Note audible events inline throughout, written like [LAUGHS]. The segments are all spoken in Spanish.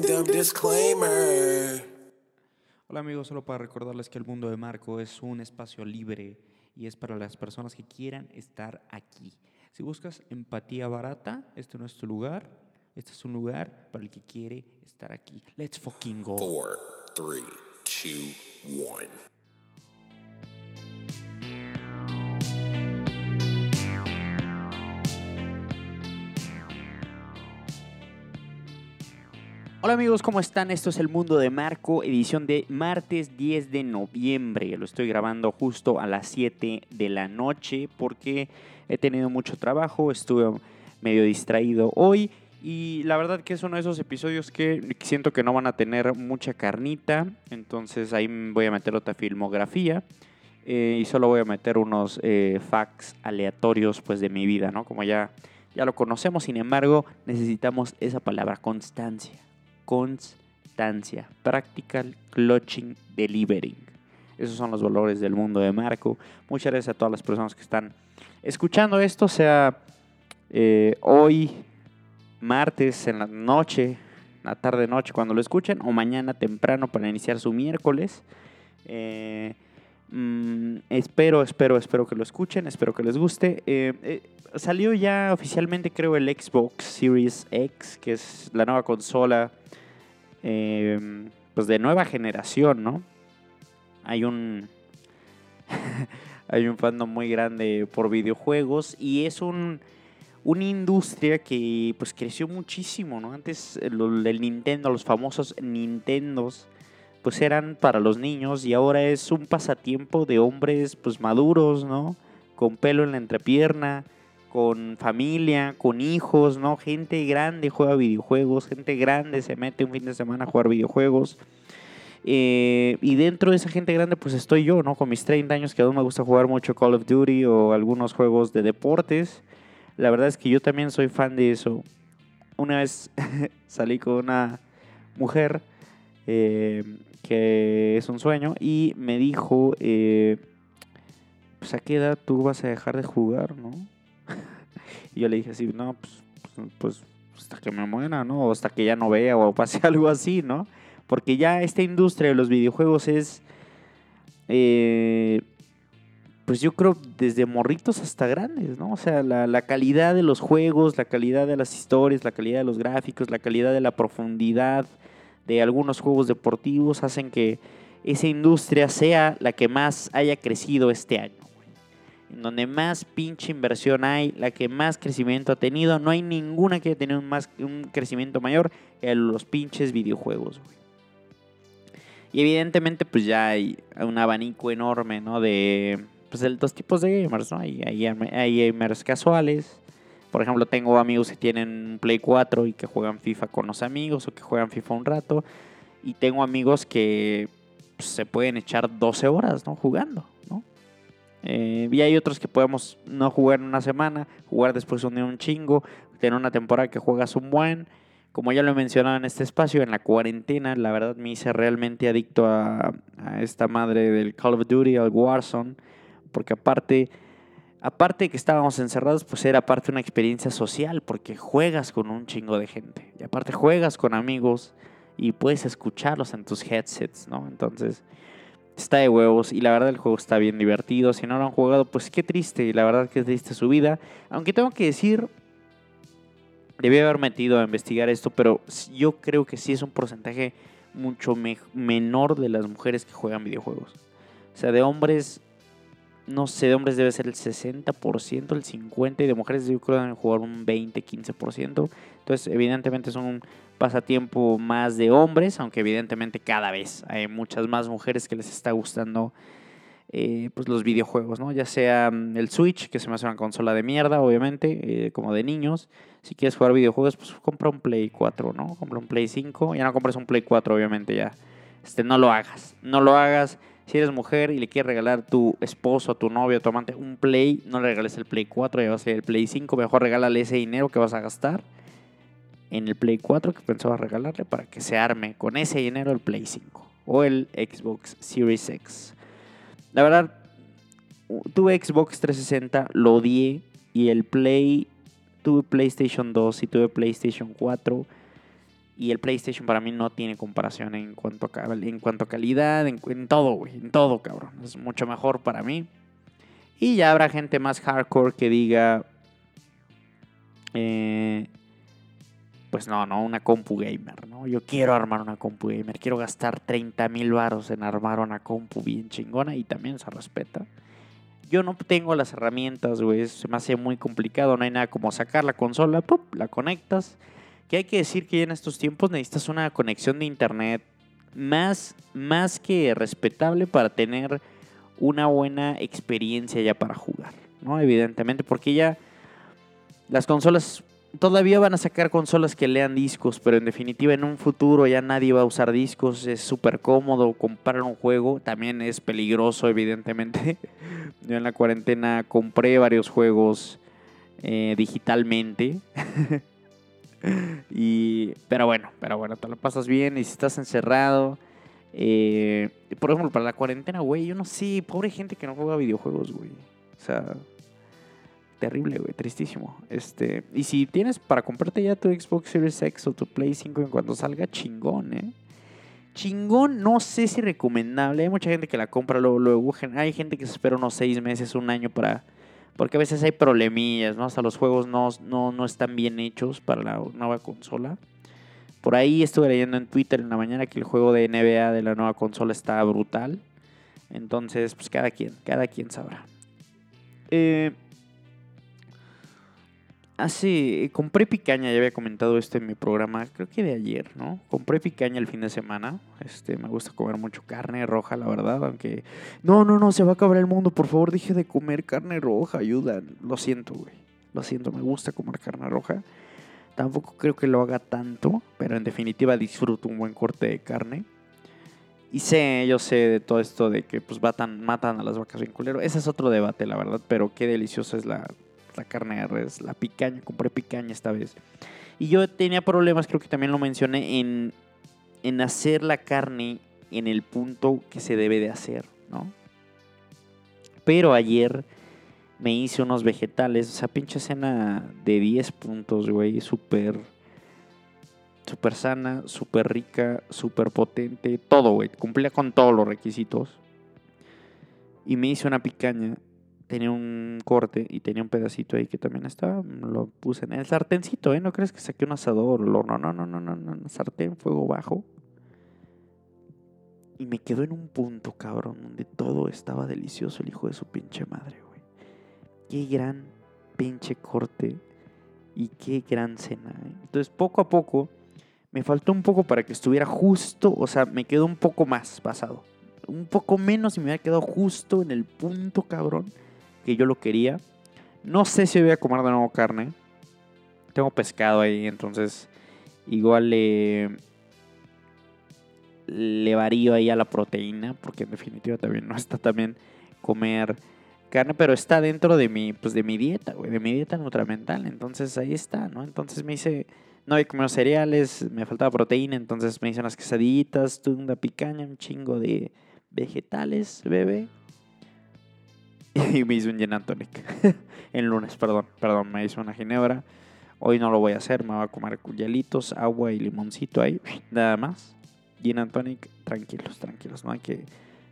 Disclaimer. Hola amigos, solo para recordarles que el mundo de Marco es un espacio libre y es para las personas que quieran estar aquí. Si buscas empatía barata, este no es tu lugar. Este es un lugar para el que quiere estar aquí. Let's fucking go. Four, three, two, one. Hola amigos, ¿cómo están? Esto es El Mundo de Marco, edición de martes 10 de noviembre. Lo estoy grabando justo a las 7 de la noche porque he tenido mucho trabajo, estuve medio distraído hoy y la verdad que es uno de esos episodios que siento que no van a tener mucha carnita, entonces ahí voy a meter otra filmografía eh, y solo voy a meter unos eh, facts aleatorios pues de mi vida, ¿no? Como ya, ya lo conocemos, sin embargo necesitamos esa palabra, constancia constancia. Practical Clutching Delivering. Esos son los valores del mundo de Marco. Muchas gracias a todas las personas que están escuchando esto, sea eh, hoy, martes, en la noche, la tarde, noche, cuando lo escuchen, o mañana temprano para iniciar su miércoles. Eh, mm, espero, espero, espero que lo escuchen, espero que les guste. Eh, salió ya oficialmente, creo, el Xbox Series X, que es la nueva consola Em, pues de nueva generación, ¿no? Hay un [LAUGHS] hay un fandom muy grande por videojuegos y es un una industria que pues creció muchísimo, ¿no? Antes el Nintendo, los famosos Nintendos, pues eran para los niños y ahora es un pasatiempo de hombres pues maduros, ¿no? Con pelo en la entrepierna, con familia, con hijos, ¿no? Gente grande juega videojuegos, gente grande se mete un fin de semana a jugar videojuegos. Eh, y dentro de esa gente grande, pues estoy yo, ¿no? Con mis 30 años que aún me gusta jugar mucho Call of Duty o algunos juegos de deportes. La verdad es que yo también soy fan de eso. Una vez [LAUGHS] salí con una mujer eh, que es un sueño y me dijo, eh, pues a qué edad tú vas a dejar de jugar, ¿no? [LAUGHS] y yo le dije así, no, pues, pues, pues, hasta que me muera, ¿no? O hasta que ya no vea o pase [LAUGHS] algo así, ¿no? Porque ya esta industria de los videojuegos es, eh, pues yo creo desde morritos hasta grandes, ¿no? O sea, la, la, calidad de los juegos, la calidad de las historias, la calidad de los gráficos, la calidad de la profundidad de algunos juegos deportivos hacen que esa industria sea la que más haya crecido este año en donde más pinche inversión hay, la que más crecimiento ha tenido. No hay ninguna que haya tenido un, más, un crecimiento mayor que los pinches videojuegos, Y evidentemente, pues ya hay un abanico enorme, ¿no? De, pues, de dos tipos de gamers, ¿no? Hay, hay gamers casuales. Por ejemplo, tengo amigos que tienen Play 4 y que juegan FIFA con los amigos o que juegan FIFA un rato. Y tengo amigos que pues, se pueden echar 12 horas, ¿no? Jugando, ¿no? Eh, y hay otros que podemos no jugar en una semana, jugar después un día un chingo, tener una temporada que juegas un buen. Como ya lo he mencionado en este espacio, en la cuarentena, la verdad me hice realmente adicto a, esta madre del Call of Duty, al Warzone, porque aparte, aparte de que estábamos encerrados, pues era parte de una experiencia social, porque juegas con un chingo de gente, y aparte juegas con amigos y puedes escucharlos en tus headsets, ¿no? Entonces, está de huevos y la verdad el juego está bien divertido. Si no lo han jugado, pues qué triste. Y la verdad que triste su vida. Aunque tengo que decir, debí haber metido a investigar esto, pero yo creo que sí es un porcentaje mucho menor de las mujeres que juegan videojuegos. O sea, de hombres, no sé, de hombres debe ser el 60%, el 50%, y de mujeres yo creo deben jugar un 20, 15%. Entonces, evidentemente es un pasatiempo más de hombres, aunque evidentemente cada vez hay muchas más mujeres que les está gustando eh, pues los videojuegos, ¿no? Ya sea mm, el Switch, que se me hace una consola de mierda, obviamente, eh, como de niños. Si quieres jugar videojuegos, pues compra un Play 4, ¿no? Compra un Play 5. Ya no compres un Play 4, obviamente, ya. Este, no lo hagas. No lo hagas. Si eres mujer y le quieres regalar a tu esposo, a tu novio, a tu amante un Play, no le regales el Play 4, ya va a ser el Play 5. Mejor regálale ese dinero que vas a gastar en el Play 4 que pensaba regalarle para que se arme con ese dinero el Play 5 o el Xbox Series X. La verdad, tuve Xbox 360, lo odié y el Play, tuve PlayStation 2 y tuve PlayStation 4 Y el PlayStation para mí no tiene comparación en cuanto a, en cuanto calidad, en, todo, güey. En todo, cabrón. Es mucho mejor para mí. Y ya habrá gente más hardcore que diga... eh, pues no, no, una compu gamer, ¿no? Yo quiero armar una compu gamer. Quiero gastar 30 mil baros en armar una compu bien chingona y también se respeta. Yo no tengo las herramientas, güey. Se me hace muy complicado. No hay nada como sacar la consola, ¡pup! la conectas. Que hay que decir que en estos tiempos necesitas una conexión de internet más, más que respetable para tener una buena experiencia ya para jugar, ¿no? Evidentemente, porque ya las consolas todavía van a sacar consolas que lean discos, pero en definitiva en un futuro ya nadie va a usar discos, es súper cómodo comprar un juego, también es peligroso evidentemente. [LAUGHS] Yo en la cuarentena compré varios juegos eh, digitalmente. [LAUGHS] [LAUGHS] y, pero bueno, pero bueno, te lo pasas bien y si estás encerrado. eh, por ejemplo, para la cuarentena, güey, yo no sé, pobre gente que no juega videojuegos, güey. O sea, terrible, güey, tristísimo. Este, y si tienes para comprarte ya tu Xbox Series X o tu Play 5 en cuanto salga, chingón, ¿eh? Chingón, no sé si recomendable. Hay mucha gente que la compra luego, luego. Hay gente que se espera unos seis meses, un año para... Porque a veces hay problemillas, ¿no? Hasta los juegos no, no, no están bien hechos para la nueva consola. Por ahí estuve leyendo en Twitter en la mañana que el juego de NBA de la nueva consola está brutal. Entonces, pues cada quien, cada quien sabrá. Eh, hace. Compré picaña, ya había comentado esto en mi programa, creo que de ayer, ¿no? Compré picaña el fin de semana. Este, me gusta comer mucho carne roja, la verdad, aunque. No, no, no, se va a acabar el mundo. Por favor, deje de comer carne roja, ayuda. Lo siento, güey. Lo siento, me gusta comer carne roja. Tampoco creo que lo haga tanto, pero en definitiva disfruto un buen corte de carne. Y sé, yo sé de todo esto de que pues matan, matan a las vacas bien culero. Ese es otro debate, la verdad, pero qué deliciosa es la, la carne de res, la picaña. Compré picaña esta vez. Y yo tenía problemas, creo que también lo mencioné, en, en hacer la carne en el punto que se debe de hacer, ¿no? Pero ayer me hice unos vegetales, o sea, pinche cena de 10 puntos, güey, súper, súper sana, súper rica, súper potente, todo, güey, cumplía con todos los requisitos. Y me hice una picaña, tenía un corte y tenía un pedacito ahí que también estaba, lo puse en el sartencito, ¿eh? No crees que saqué un asador, no, no, no, no, no, no, no, sartén, fuego bajo. Y me quedó en un punto, cabrón, donde todo estaba delicioso, el hijo de su pinche madre, güey. Qué gran pinche corte y qué gran cena. ¿eh? Entonces, poco a poco, me faltó un poco para que estuviera justo, o sea, me quedó un poco más pasado. Un poco menos y me hubiera quedado justo en el punto, cabrón, que yo lo quería. No sé si voy a comer de nuevo carne. Tengo pescado ahí, entonces igual le, le varío ahí a la proteína, porque en definitiva también no [LAUGHS] está también comer carne, pero está dentro de mi, pues de mi dieta, de mi dieta nutramental. Entonces ahí está, ¿no? Entonces me hice, no había comido cereales, me faltaba proteína, entonces me hice unas quesadillitas, tuve una picaña, un chingo de vegetales, bebé. [LAUGHS] Y me hice un gin and tonic. [LAUGHS] el lunes, perdón, perdón, me hice una ginebra. Hoy no lo voy a hacer, me voy a comer hielitos, agua y limoncito ahí, [LAUGHS] nada más. Gin and tonic, tranquilos, tranquilos, no hay que,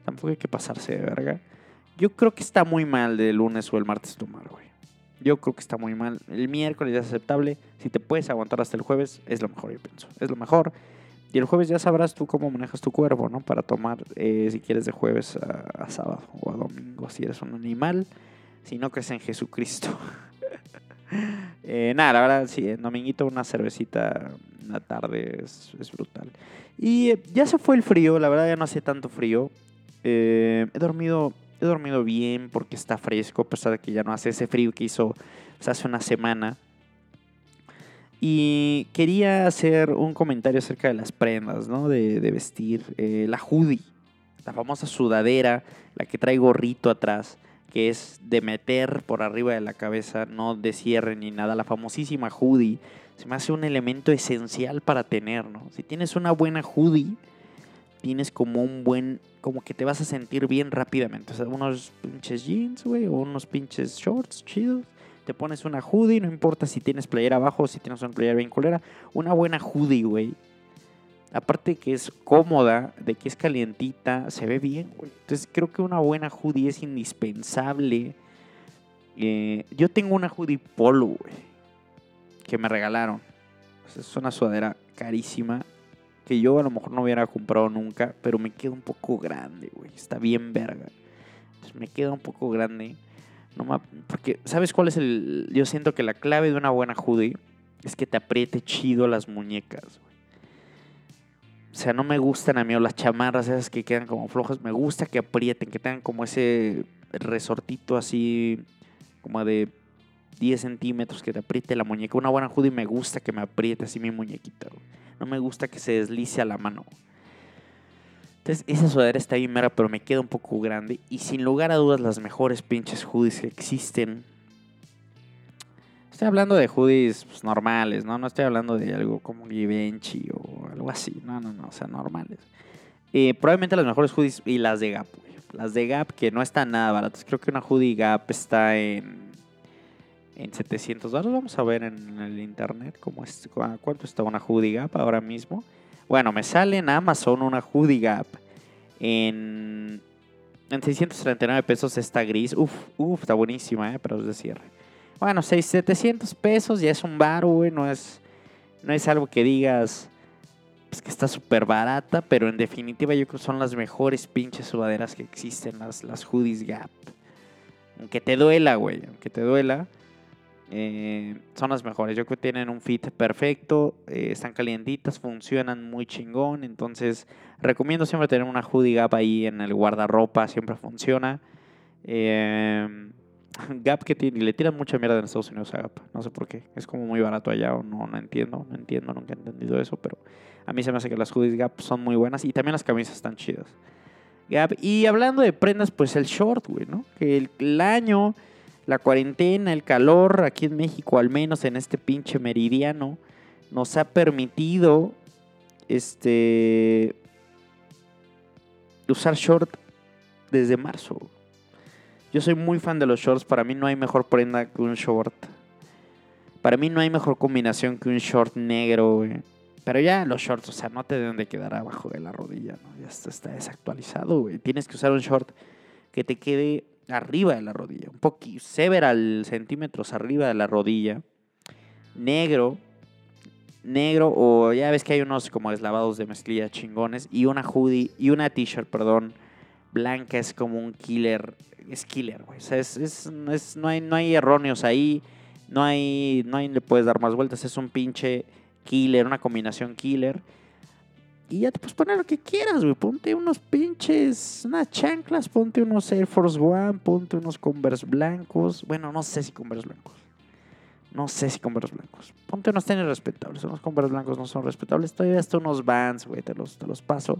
tampoco hay que pasarse de verga. Yo creo que está muy mal de lunes o el martes tomar, güey. Yo creo que está muy mal. El miércoles es aceptable. Si te puedes aguantar hasta el jueves, es lo mejor, yo pienso. Es lo mejor. Y el jueves ya sabrás tú cómo manejas tu cuerpo, ¿no? Para tomar, eh, si quieres, de jueves a, sábado o a domingo, si eres un animal. Si no crees en Jesucristo. [LAUGHS] eh, nada, la verdad, sí, en dominguito una cervecita en la tarde es, brutal. Y eh, ya se fue el frío, la verdad ya no hace tanto frío. Eh, he dormido he dormido bien porque está fresco, a pesar de que ya no hace ese frío que hizo hace una semana. Y quería hacer un comentario acerca de las prendas, ¿no? De, vestir. Eh, la hoodie, la famosa sudadera, la que trae gorrito atrás, que es de meter por arriba de la cabeza, no de cierre ni nada. La famosísima hoodie se me hace un elemento esencial para tener, ¿no? Si tienes una buena hoodie, tienes como un buen, como que te vas a sentir bien rápidamente. O sea, unos pinches jeans, güey, o unos pinches shorts chidos. Te pones una hoodie, no importa si tienes playera abajo o si tienes una playera bien culera. Una buena hoodie, güey, Aparte que es cómoda, de que es calientita, se ve bien, güey. Entonces creo que una buena hoodie es indispensable. Eh, yo tengo una hoodie polo, güey. Que me regalaron. es una sudadera carísima. Que yo a lo mejor no hubiera comprado nunca. Pero me queda un poco grande, güey. Está bien verga. Entonces me queda un poco grande. No porque, ¿sabes cuál es el...? Yo siento que la clave de una buena hoodie es que te apriete chido las muñecas. O sea, no me gustan a mí o las chamarras esas que quedan como flojas. Me gusta que aprieten, que tengan como ese resortito así, como de 10 centímetros, que te apriete la muñeca. Una buena hoodie me gusta que me apriete así mi muñequita. No me gusta que se deslice a la mano. Entonces, esa sudadera está bien mera, pero me queda un poco grande. Y sin lugar a dudas, las mejores pinches hoodies que existen Estoy hablando de hoodies pues, normales, ¿no? No estoy hablando de algo como Givenchy o algo así. No, no, no, o sea, normales. Eh, probablemente las mejores hoodies y las de Gap, Las de Gap que no están nada baratas. Creo que una hoodie Gap está en, en 700 dólares. Vamos a ver en el internet cómo es, cuánto está una hoodie Gap ahora mismo. Bueno, me sale en Amazon una hoodie Gap en, en 639 pesos esta gris. Uf, uf, está buenísima, ¿eh? Pero es de cierre. Bueno, 6, 700 pesos ya es un bar, güey. No es, no es algo que digas pues, que está súper barata, pero en definitiva yo creo que son las mejores pinches sudaderas que existen, las, las hoodies Gap. Aunque te duela, güey, aunque te duela, eh, son las mejores. Yo creo que tienen un fit perfecto, eh, están calientitas, funcionan muy chingón. Entonces, recomiendo siempre tener una hoodie Gap ahí en el guardarropa, siempre funciona. Eh, [LAUGHS] Gap que tiene, le tiran mucha mierda en Estados Unidos a Gap. No sé por qué. Es como muy barato allá o no, no entiendo. No entiendo, nunca he entendido eso. Pero a mí se me hace que las hoodies Gap son muy buenas y también las camisas están chidas. Gap. Y hablando de prendas, pues el short, güey, ¿no? Que el, el año, la cuarentena, el calor aquí en México, al menos en este pinche meridiano, nos ha permitido este usar short desde marzo. Yo soy muy fan de los shorts. Para mí no hay mejor prenda que un short. Para mí no hay mejor combinación que un short negro, Pero ya los shorts, o sea, no te deben de quedar abajo de la rodilla, ¿no? Ya está, desactualizado, güey. Tienes que usar un short que te quede arriba de la rodilla. Un poquito, several centímetros arriba de la rodilla. Negro. Negro o ya ves que hay unos como deslavados de mezclilla chingones. Y una hoodie, y una t-shirt, perdón, blanca es como un killer es killer, güey. O sea, es, no, hay, no hay erróneos ahí. No hay, no hay, le puedes dar más vueltas. Es un pinche killer, una combinación killer. Y ya te puedes poner lo que quieras, güey. Ponte unos pinches, unas chanclas, ponte unos Air Force One, ponte unos Converse blancos. Bueno, no sé si Converse blancos. No sé si Converse blancos. Ponte unos tenis respetables. Unos Converse blancos no son respetables. Todavía hasta unos Vans, güey. Te los, te los paso.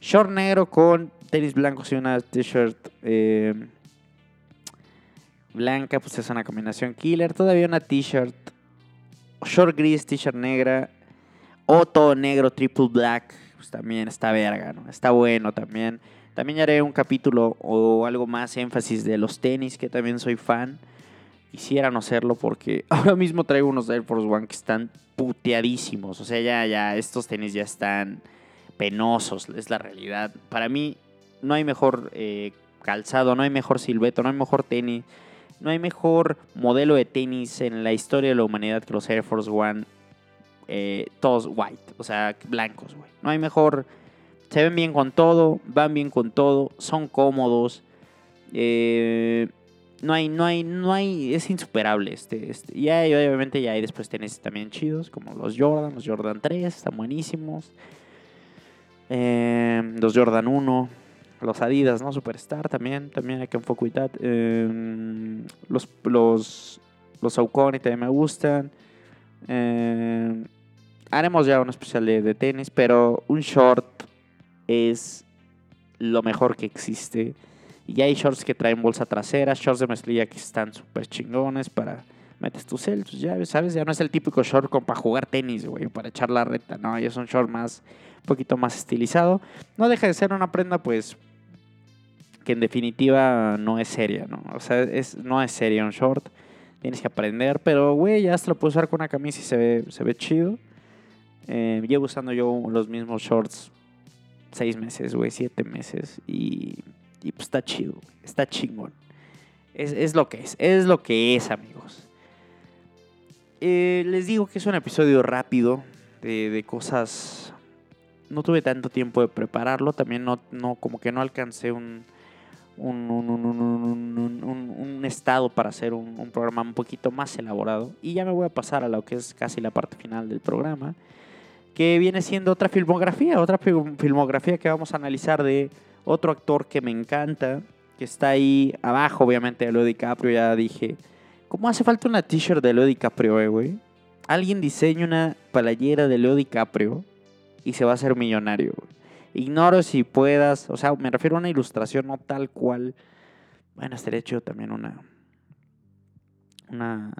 Short negro con tenis blancos y una t-shirt eh, blanca, pues es una combinación killer. Todavía una t-shirt short gris, t-shirt negra o negro, triple black, pues también está verga, ¿no? Está bueno también. También haré un capítulo o algo más énfasis de los tenis, que también soy fan. Quisiera no hacerlo porque [LAUGHS] ahora mismo traigo unos Air Force One que están puteadísimos. O sea, ya, ya, estos tenis ya están penosos, es la realidad. Para mí, no hay mejor eh, calzado, no hay mejor silbeto, no hay mejor tenis, no hay mejor modelo de tenis en la historia de la humanidad que los Air Force One, eh, todos white, o sea, blancos, güey. No hay mejor, se ven bien con todo, van bien con todo, son cómodos. Eh, no hay, no hay, no hay, es insuperable este, este. Y hay, obviamente ya hay después tenis también chidos, como los Jordan, los Jordan 3, están buenísimos. los Jordan 1, los Adidas, ¿no? Superstar también, también hay que enfocar. Eh, los, los, los Saucony también me gustan. Eh, haremos ya un especial de, tenis, pero un short es lo mejor que existe. Y hay shorts que traen bolsa trasera, shorts de mezclilla que están súper chingones para metes tus celtos, ya sabes, ya no es el típico short para jugar tenis, güey, para echar la reta, no, ya es un short más, un poquito más estilizado. No deja de ser una prenda, pues, que en definitiva no es seria, ¿no? O sea, es, no es seria un short. Tienes que aprender, pero, güey, ya hasta lo puedes usar con una camisa y se ve, se ve chido. Eh, llevo usando yo los mismos shorts seis meses, güey, siete meses. Y, y pues está chido, está chingón. Es, es lo que es, es lo que es, amigos. Eh, les digo que es un episodio rápido de, de cosas. No tuve tanto tiempo de prepararlo. También no, no como que no alcancé un, un, un- un- estado para hacer un programa un poquito más elaborado. Y ya me voy a pasar a lo que es casi la parte final del programa. Que viene siendo otra filmografía. Otra fil- filmografía que vamos a analizar de otro actor que me encanta. Que está ahí abajo, obviamente, de Leo DiCaprio. Ya dije. ¿Cómo hace falta una t-shirt de Leo DiCaprio, eh, güey? Alguien diseña una playera de Leo DiCaprio y se va a hacer millonario. güey. Ignoro si puedas, o sea, me refiero a una ilustración no tal cual. Bueno, estaría hecho también una. Una.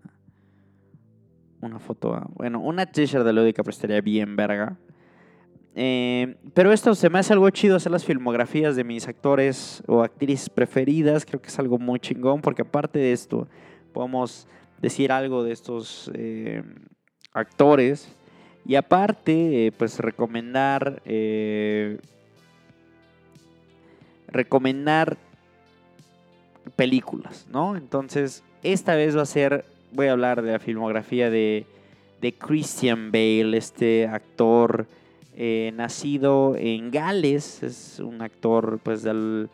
Una foto. ah, Bueno, una t-shirt de Leo DiCaprio estaría bien, verga. Eh, pero esto se me hace algo chido hacer las filmografías de mis actores o actrices preferidas. Creo que es algo muy chingón porque aparte de esto, podemos decir algo de estos eh, actores. Y aparte, eh, pues recomendar. recomendar películas, ¿no? Entonces, esta vez va a ser. Voy a hablar de la filmografía de, de Christian Bale, este actor eh, nacido en Gales. Es un actor, pues, del,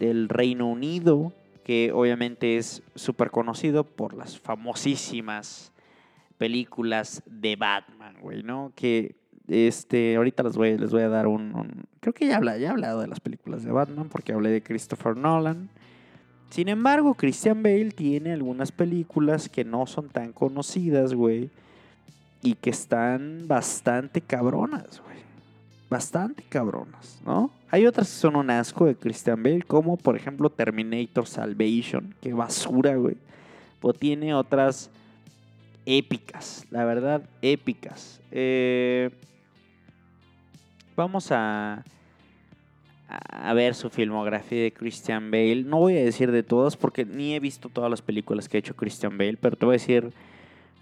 del Reino Unido, que obviamente es súper conocido por las famosísimas películas de Batman, güey, ¿no? Que este, ahorita les voy, les voy a dar un, un- Creo que ya, habla, ya he hablado de las películas de Batman porque hablé de Christopher Nolan. Sin embargo, Christian Bale tiene algunas películas que no son tan conocidas, güey. Y que están bastante cabronas, güey. Bastante cabronas, ¿no? Hay otras que son un asco de Christian Bale, como por ejemplo Terminator Salvation. Qué basura, güey. O tiene otras épicas, la verdad, épicas. Eh, vamos a, a ver su filmografía de Christian Bale. No voy a decir de todas porque ni he visto todas las películas que ha hecho Christian Bale, pero te voy a decir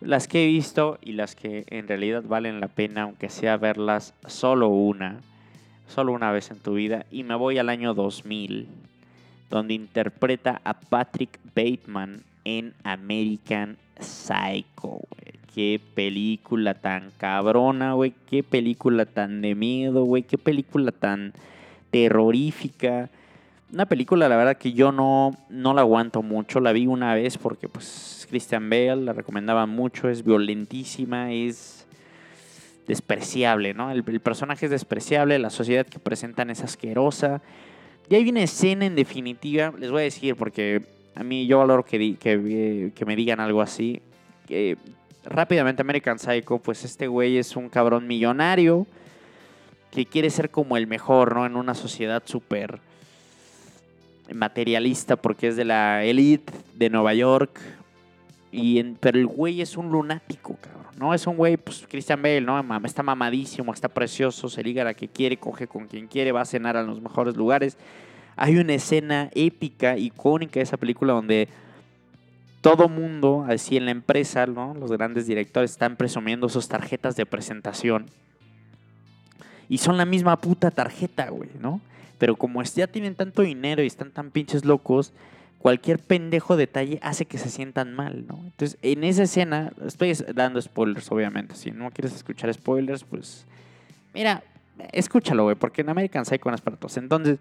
las que he visto y las que en realidad valen la pena, aunque sea verlas solo una, solo una vez en tu vida. Y me voy al año 2000, donde interpreta a Patrick Bateman en American Psycho. Qué película tan cabrona, güey. Qué película tan de miedo, güey. Qué película tan terrorífica. Una película, la verdad, que yo no, no la aguanto mucho. La vi una vez porque, pues, Christian Bale la recomendaba mucho. Es violentísima, es despreciable, ¿no? El, personaje es despreciable, la sociedad que presentan es asquerosa. Y hay una escena en definitiva, les voy a decir, porque a mí yo valoro que, que, eh, que me digan algo así. que rápidamente American Psycho, pues este güey es un cabrón millonario que quiere ser como el mejor, ¿no? En una sociedad súper materialista porque es de la elite de Nueva York. Y pero el güey es un lunático, cabrón. No es un güey, pues Christian Bale, ¿no? Está mamadísimo, está precioso, se liga a la que quiere, coge con quien quiere, va a cenar a los mejores lugares. Hay una escena épica, icónica de esa película donde todo mundo, así en la empresa, ¿no? Los grandes directores están presumiendo sus tarjetas de presentación. Y son la misma puta tarjeta, güey, ¿no? Pero como ya tienen tanto dinero y están tan pinches locos, cualquier pendejo detalle hace que se sientan mal, ¿no? Entonces, en esa escena, estoy es- dando spoilers, obviamente. Si no quieres escuchar spoilers, pues. Mira, escúchalo, güey, porque en American Psycho no es para todos. Entonces,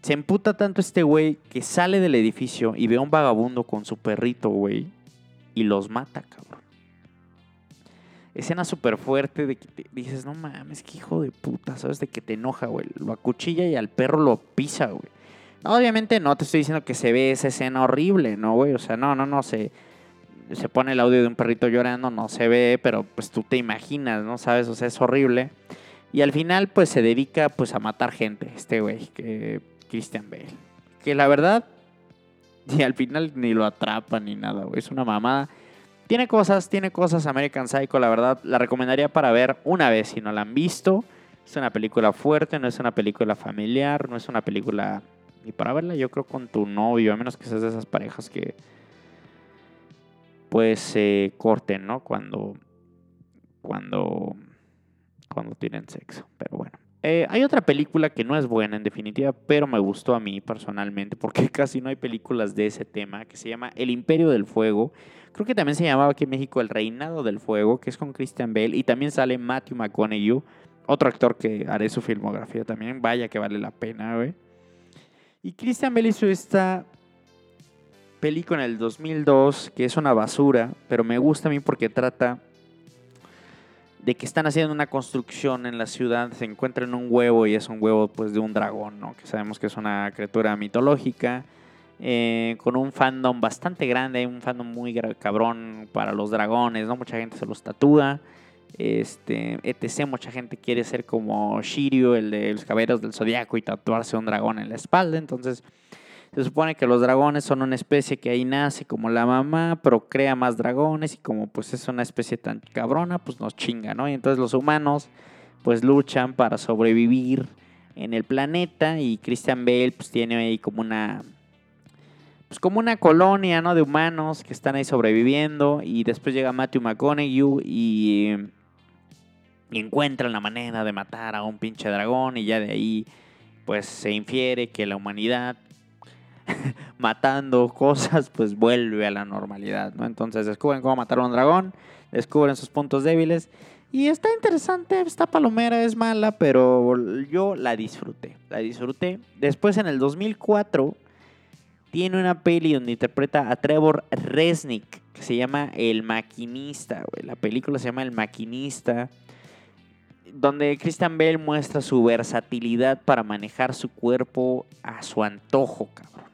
se emputa tanto este güey que sale del edificio y ve a un vagabundo con su perrito, güey, y los mata, cabrón. Escena súper fuerte de que te dices, no mames, qué hijo de puta, ¿sabes? De que te enoja, güey. Lo acuchilla y al perro lo pisa, güey. No, obviamente no te estoy diciendo que se ve esa escena horrible, ¿no, güey? O sea, no, no, no, se, se pone el audio de un perrito llorando, no se ve, pero pues tú te imaginas, ¿no? ¿Sabes? O sea, es horrible. Y al final, pues se dedica pues a matar gente, este güey, que Christian Bale. Que la verdad, [LAUGHS] y al final ni lo atrapa ni nada, güey. Es una mamada. Tiene cosas, tiene cosas American Psycho, la verdad. La recomendaría para ver una vez si no la han visto. Es una película fuerte, no es una película familiar, no es una película... Y para verla yo creo con tu novio, a menos que seas de esas parejas que pues se corten, ¿no? Cuando, cuando, cuando tienen sexo. Pero bueno. Eh, hay otra película que no es buena en definitiva, pero me gustó a mí personalmente, porque [LAUGHS] casi no hay películas de ese tema, que se llama El Imperio del Fuego. Creo que también se llamaba aquí en México El Reinado del Fuego, que es con Christian Bale, y también sale Matthew McConaughey, otro actor que haré su filmografía también, vaya que vale la pena, güey. Y Christian Bale hizo esta película en el 2002, que es una basura, pero me gusta a mí porque trata de que están haciendo una construcción en la ciudad, se encuentran un huevo y es un huevo pues de un dragón, ¿no? Que sabemos que es una criatura mitológica, eh, con un fandom bastante grande, un fandom muy cabrón para los dragones, ¿no? Mucha gente se los tatúa, este, etc. Mucha gente quiere ser como Shiryu, el de los caballeros del zodiaco y tatuarse un dragón en la espalda, entonces se supone que los dragones son una especie que ahí nace como la mamá, procrea más dragones y como pues es una especie tan cabrona, pues nos chinga, ¿no? Y entonces los humanos pues luchan para sobrevivir en el planeta y Christian Bale pues tiene ahí como una pues como una colonia, ¿no? De humanos que están ahí sobreviviendo y después llega Matthew McConaughey y, y encuentran la manera de matar a un pinche dragón y ya de ahí pues se infiere que la humanidad [LAUGHS] matando cosas, pues vuelve a la normalidad, ¿no? Entonces descubren cómo matar a un dragón, descubren sus puntos débiles. Y está interesante, esta palomera es mala, pero yo la disfruté, la disfruté. Después en el 2004 tiene una peli donde interpreta a Trevor Resnick, que se llama El Maquinista, La película se llama El Maquinista, donde Christian Bale muestra su versatilidad para manejar su cuerpo a su antojo, cabrón.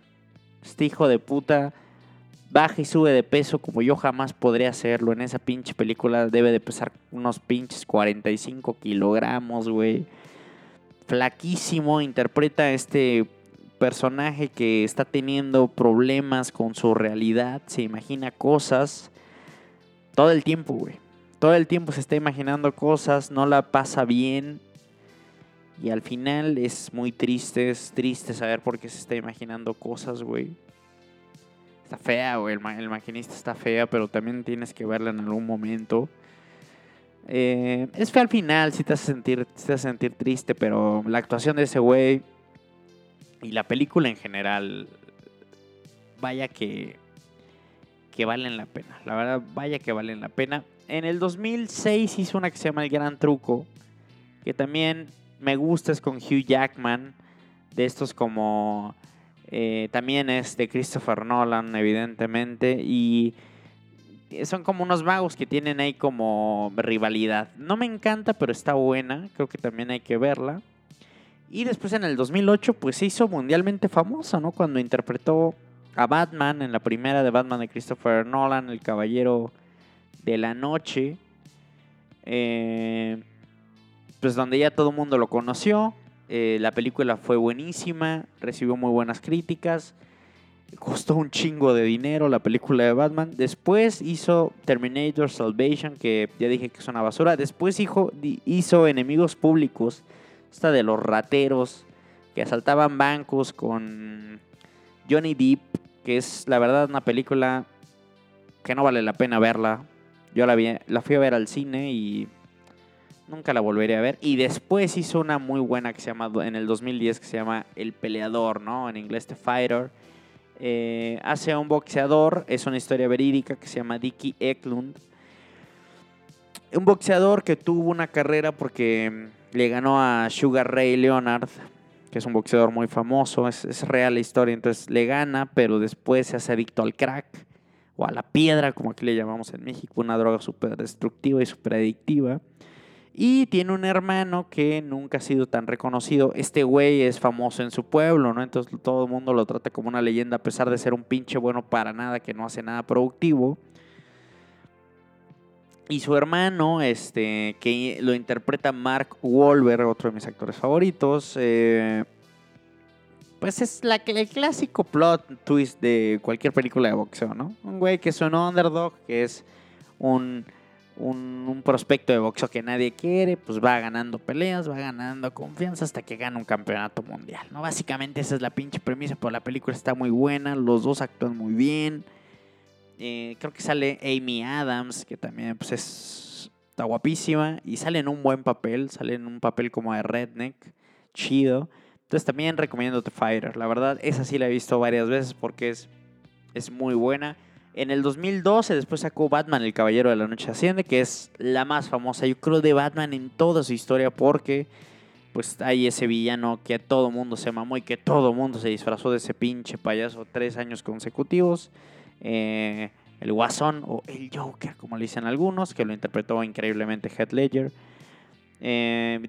Este hijo de puta baja y sube de peso como yo jamás podría hacerlo. En esa pinche película debe de pesar unos pinches 45 kilogramos, güey. Flaquísimo, interpreta a este personaje que está teniendo problemas con su realidad, se imagina cosas todo el tiempo, güey. Todo el tiempo se está imaginando cosas, no la pasa bien, y al final es muy triste, es triste saber por qué se está imaginando cosas, güey. Está fea, güey. El, maquinista está fea, pero también tienes que verla en algún momento. Eh, es fea al final, sí te hace, sentir, te hace sentir triste, pero la actuación de ese güey y la película en general, vaya que, que valen la pena. La verdad, vaya que valen la pena. En el 2006 hizo una que se llama El Gran Truco, que también me gusta es con Hugh Jackman, de estos como... Eh, también es de Christopher Nolan, evidentemente, y son como unos magos que tienen ahí como rivalidad. No me encanta, pero está buena, creo que también hay que verla. Y después en el 2008, pues se hizo mundialmente famoso, ¿no? Cuando interpretó a Batman en la primera de Batman de Christopher Nolan, El Caballero de la Noche. Eh, pues donde ya todo el mundo lo conoció. Eh, la película fue buenísima, recibió muy buenas críticas. Costó un chingo de dinero la película de Batman. Después hizo Terminator Salvation, que ya dije que es una basura. Después hizo, hizo Enemigos Públicos, esta de los rateros que asaltaban bancos con Johnny Depp, que es la verdad una película que no vale la pena verla. Yo la, vi, la fui a ver al cine y Nunca la volveré a ver. Y después hizo una muy buena que se llama, en el 2010, que se llama El Peleador, ¿no? En inglés The Fighter. Eh, hace a un boxeador, es una historia verídica que se llama Dickie Eklund. Un boxeador que tuvo una carrera porque le ganó a Sugar Ray Leonard, que es un boxeador muy famoso, es, es real la historia, entonces le gana, pero después se hace adicto al crack o a la piedra, como aquí le llamamos en México, una droga súper destructiva y súper adictiva. Y tiene un hermano que nunca ha sido tan reconocido. Este güey es famoso en su pueblo, ¿no? Entonces todo el mundo lo trata como una leyenda a pesar de ser un pinche bueno para nada, que no hace nada productivo. Y su hermano, este, que lo interpreta Mark Wahlberg, otro de mis actores favoritos, eh, pues es el clásico plot twist de cualquier película de boxeo, ¿no? Un güey que es un underdog, que es un un, prospecto de boxeo que nadie quiere, pues va ganando peleas, va ganando confianza hasta que gana un campeonato mundial, ¿no? Básicamente esa es la pinche premisa, pero la película está muy buena, los dos actúan muy bien. Eh, creo que sale Amy Adams, que también pues, es, Está guapísima y sale en un buen papel, sale en un papel como de redneck, chido. Entonces también recomiendo The Fighter. La verdad, esa sí la he visto varias veces porque es, es muy buena. En el 2012 después sacó Batman, el Caballero de la Noche Asciende, que es la más famosa, yo creo, de Batman en toda su historia porque pues hay ese villano que todo mundo se mamó y que todo mundo se disfrazó de ese pinche payaso tres años consecutivos. Eh, el Guasón o el Joker, como le dicen algunos, que lo interpretó increíblemente Heath Ledger. Eh,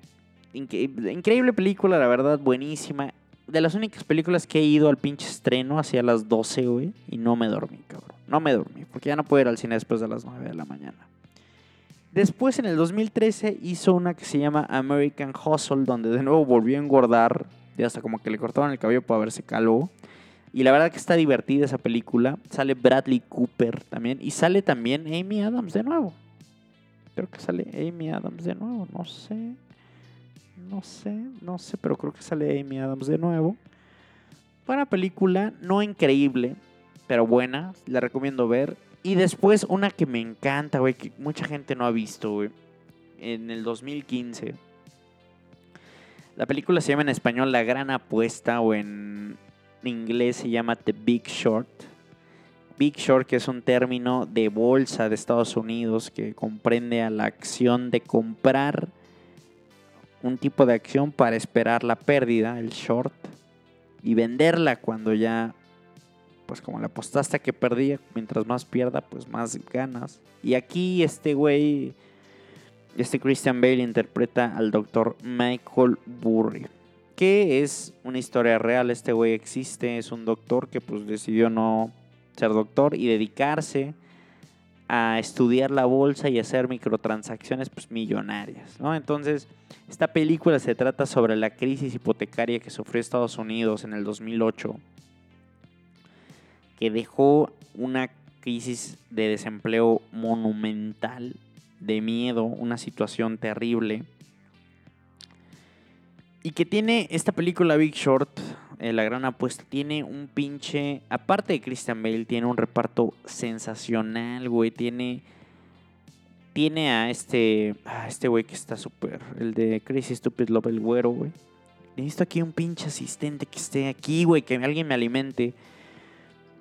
increíble película, la verdad, buenísima. De las únicas películas que he ido al pinche estreno hacia las 12, güey, y no me dormí, cabrón. No me dormí, porque ya no puedo ir al cine después de las 9 de la mañana. Después, en el 2013, hizo una que se llama American Hustle, donde de nuevo volvió a engordar, y hasta como que le cortaron el cabello para verse calvo. Y la verdad que está divertida esa película. Sale Bradley Cooper también. Y sale también Amy Adams de nuevo. Creo que sale Amy Adams de nuevo. No sé. No sé, no sé, pero creo que sale Amy Adams de nuevo. Buena película, no increíble, pero buena. La recomiendo ver. Y después una que me encanta, güey, que mucha gente no ha visto, güey. En el 2015. La película se llama en español La Gran Apuesta o en inglés se llama The Big Short. Big Short, que es un término de bolsa de Estados Unidos que comprende a la acción de comprar un tipo de acción para esperar la pérdida, el short, y venderla cuando ya, pues como le apostaste que perdía, mientras más pierda, pues más ganas. Y aquí este güey, este Christian Bale interpreta al doctor Michael Burry, que es una historia real, este güey existe, es un doctor que pues decidió no ser doctor y dedicarse a estudiar la bolsa y hacer microtransacciones pues, millonarias. ¿no? Entonces, esta película se trata sobre la crisis hipotecaria que sufrió Estados Unidos en el 2008, que dejó una crisis de desempleo monumental, de miedo, una situación terrible. Y que tiene esta película Big Short, eh, la gran apuesta, tiene un pinche. Aparte de Christian Bale, tiene un reparto sensacional, güey. Tiene. Tiene a este. A este güey que está súper. El de Crazy Stupid Love, el güero, güey. Necesito aquí un pinche asistente que esté aquí, güey. Que alguien me alimente.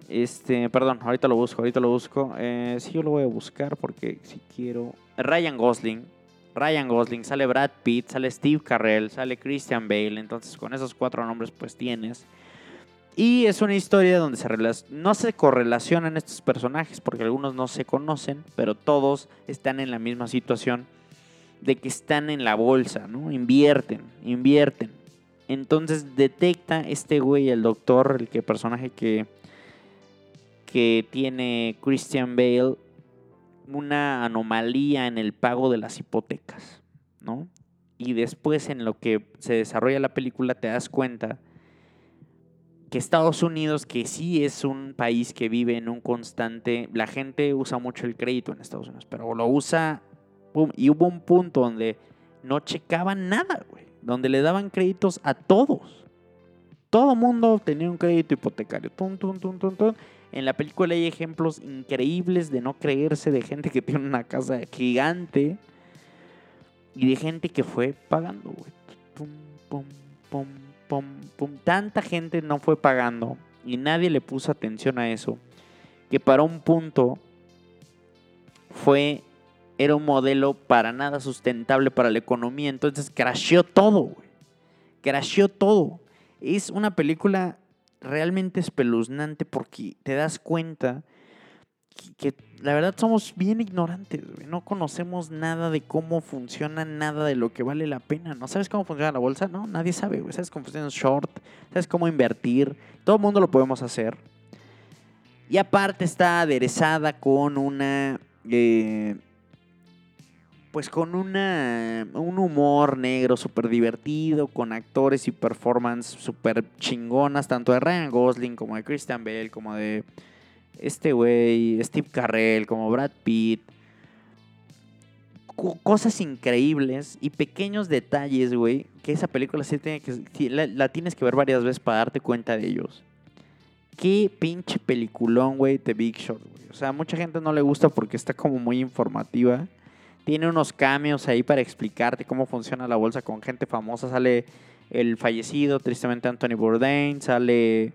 Este, perdón, ahorita lo busco, ahorita lo busco. Eh, sí, yo lo voy a buscar porque si quiero. Ryan Gosling. Ryan Gosling, sale Brad Pitt, sale Steve Carell, sale Christian Bale. Entonces, con esos cuatro nombres, pues tienes. Y es una historia donde se no se correlacionan estos personajes porque algunos no se conocen, pero todos están en la misma situación de que están en la bolsa, ¿no? Invierten, invierten. Entonces detecta este güey, el doctor, el que personaje que, que tiene Christian Bale, una anomalía en el pago de las hipotecas, ¿no? Y después en lo que se desarrolla la película te das cuenta que Estados Unidos, que sí es un país que vive en un constante, la gente usa mucho el crédito en Estados Unidos, pero lo usa, y hubo un punto donde no checaban nada, güey, donde le daban créditos a todos. Todo mundo tenía un crédito hipotecario. Tum, tum, tum, tum, tum. En la película hay ejemplos increíbles de no creerse de gente que tiene una casa gigante y de gente que fue pagando. Pum, pum, pum, pum, pum. Tanta gente no fue pagando y nadie le puso atención a eso que para un punto fue era un modelo para nada sustentable para la economía, entonces crasheó todo, güey. Crasheó todo. Es una película realmente espeluznante porque te das cuenta que, la verdad somos bien ignorantes, No conocemos nada de cómo funciona nada de lo que vale la pena. ¿No sabes cómo funciona la bolsa? No, nadie sabe, ¿Sabes cómo funciona un short? ¿Sabes cómo invertir? Todo el mundo lo podemos hacer. Y aparte está aderezada con una... Eh, pues con una, un humor negro súper divertido, con actores y performance súper chingonas, tanto de Ryan Gosling como de Christian Bale, como de este güey, Steve Carrell, como Brad Pitt. cosas increíbles y pequeños detalles, güey, que esa película sí tiene que, la, la, tienes que ver varias veces para darte cuenta de ellos. Qué pinche peliculón, güey, de Big Shot, güey. O sea, mucha gente no le gusta porque está como muy informativa Tiene unos cambios ahí para explicarte cómo funciona la bolsa con gente famosa. Sale el fallecido, tristemente Anthony Bourdain, sale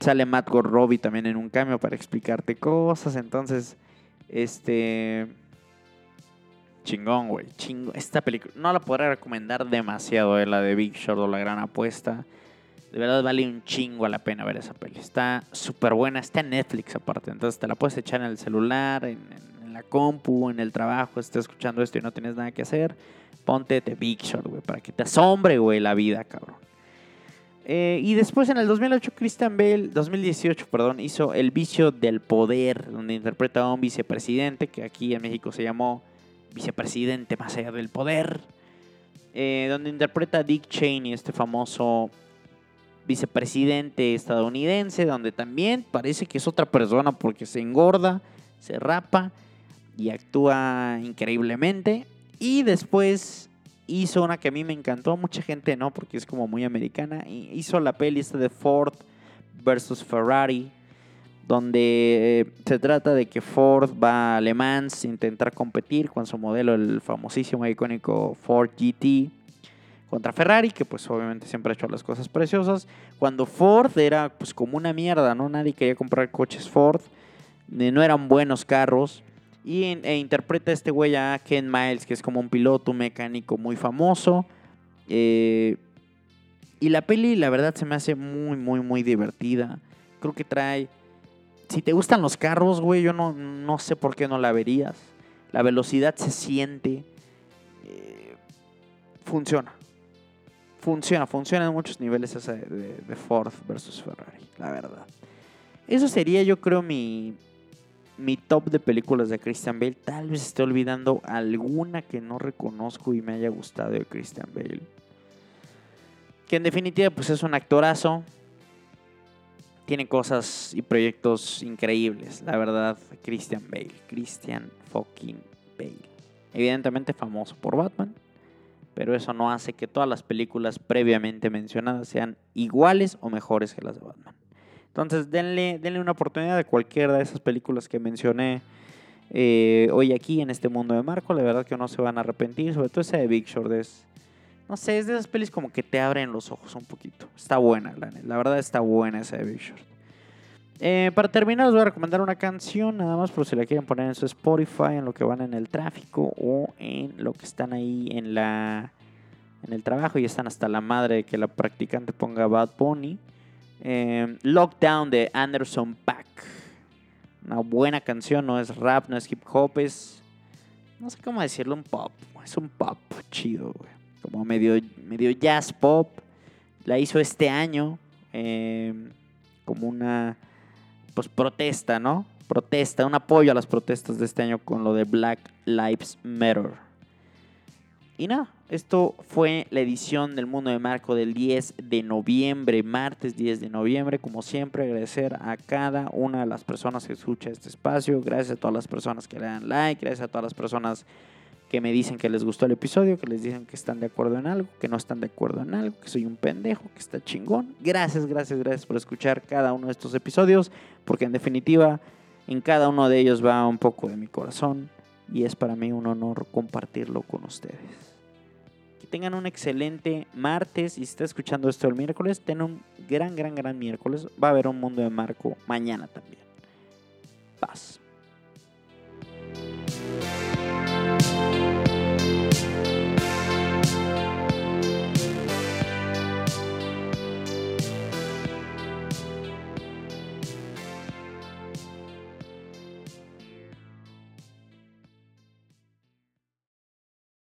sale Matt Robbie también en un cambio para explicarte cosas, entonces este chingón, güey, chingón. Esta película no la podré recomendar demasiado, eh, la de Big Short o La Gran Apuesta. De verdad vale un chingo la pena ver esa peli. Está súper buena, está en Netflix aparte, entonces te la puedes echar en el celular, la compu, en el trabajo, estás escuchando esto y no tienes nada que hacer ponte The Big Short, güey, para que te asombre, güey, la vida, cabrón. Eh, y después en el 2008, Christian Bale, 2018, perdón, hizo El vicio del poder, donde interpreta a un vicepresidente, que aquí en México se llamó Vicepresidente más allá del poder, eh, donde interpreta a Dick Cheney, este famoso vicepresidente estadounidense, donde también parece que es otra persona porque se engorda, se rapa y actúa increíblemente. Y después hizo una que a mí me encantó, mucha gente no, porque es como muy americana. Hizo la peli esta de Ford versus Ferrari, donde eh, se trata de que Ford va a Le Mans a intentar competir con su modelo, el famosísimo e icónico Ford GT, contra Ferrari, que pues obviamente siempre ha hecho las cosas preciosas. Cuando Ford era pues como una mierda, ¿no? Nadie quería comprar coches Ford, eh, no eran buenos carros. Y e interpreta a este güey a Ken Miles, que es como un piloto mecánico muy famoso. Eh, y la peli, la verdad, se me hace muy, muy, muy divertida. Creo que trae. Si te gustan los carros, güey, yo no, no sé por qué no la verías. La velocidad se siente. Eh, funciona. Funciona, funciona en muchos niveles esa de, de Ford versus Ferrari, la verdad. Eso sería, yo creo, mi, mi top de películas de Christian Bale. Tal vez esté olvidando alguna que no reconozco y me haya gustado de Christian Bale. Que en definitiva pues es un actorazo. Tiene cosas y proyectos increíbles, la verdad, Christian Bale. Christian fucking Bale. Evidentemente famoso por Batman, pero eso no hace que todas las películas previamente mencionadas sean iguales o mejores que las de Batman. Entonces, denle, denle una oportunidad de cualquiera de esas películas que mencioné eh, hoy aquí en este mundo de Marco. La verdad que no se van a arrepentir. Sobre todo esa de Big Short es... No sé, es de esas pelis como que te abren los ojos un poquito. Está buena, la, la verdad está buena esa de Big Short. Eh, para terminar, les voy a recomendar una canción, nada más por si la quieren poner en su Spotify, en lo que van en el tráfico o en lo que están ahí en la en el trabajo y están hasta la madre de que la practicante ponga Bad Pony. Em, Lockdown de Anderson Pack. Una buena canción, no es rap, no es hip hop, es. No sé cómo decirlo, un pop. Es un pop chido, Como medio, medio jazz pop. La hizo este año. Em, como una. Pues protesta, ¿no? Protesta, un apoyo a las protestas de este año con lo de Black Lives Matter. Y nada, esto fue la edición del Mundo de Marco del 10 de noviembre, martes 10 de noviembre. Como siempre, agradecer a cada una de las personas que escucha este espacio. Gracias a todas las personas que le dan like. Gracias a todas las personas que me dicen que les gustó el episodio, que les dicen que están de acuerdo en algo, que no están de acuerdo en algo, que soy un pendejo, que está chingón. Gracias, gracias, gracias por escuchar cada uno de estos episodios, porque en definitiva en cada uno de ellos va un poco de mi corazón y es para mí un honor compartirlo con ustedes tengan un excelente martes. Y si está escuchando esto el miércoles, ten un gran, gran, gran miércoles. Va a haber un mundo de Marco mañana también. Paz.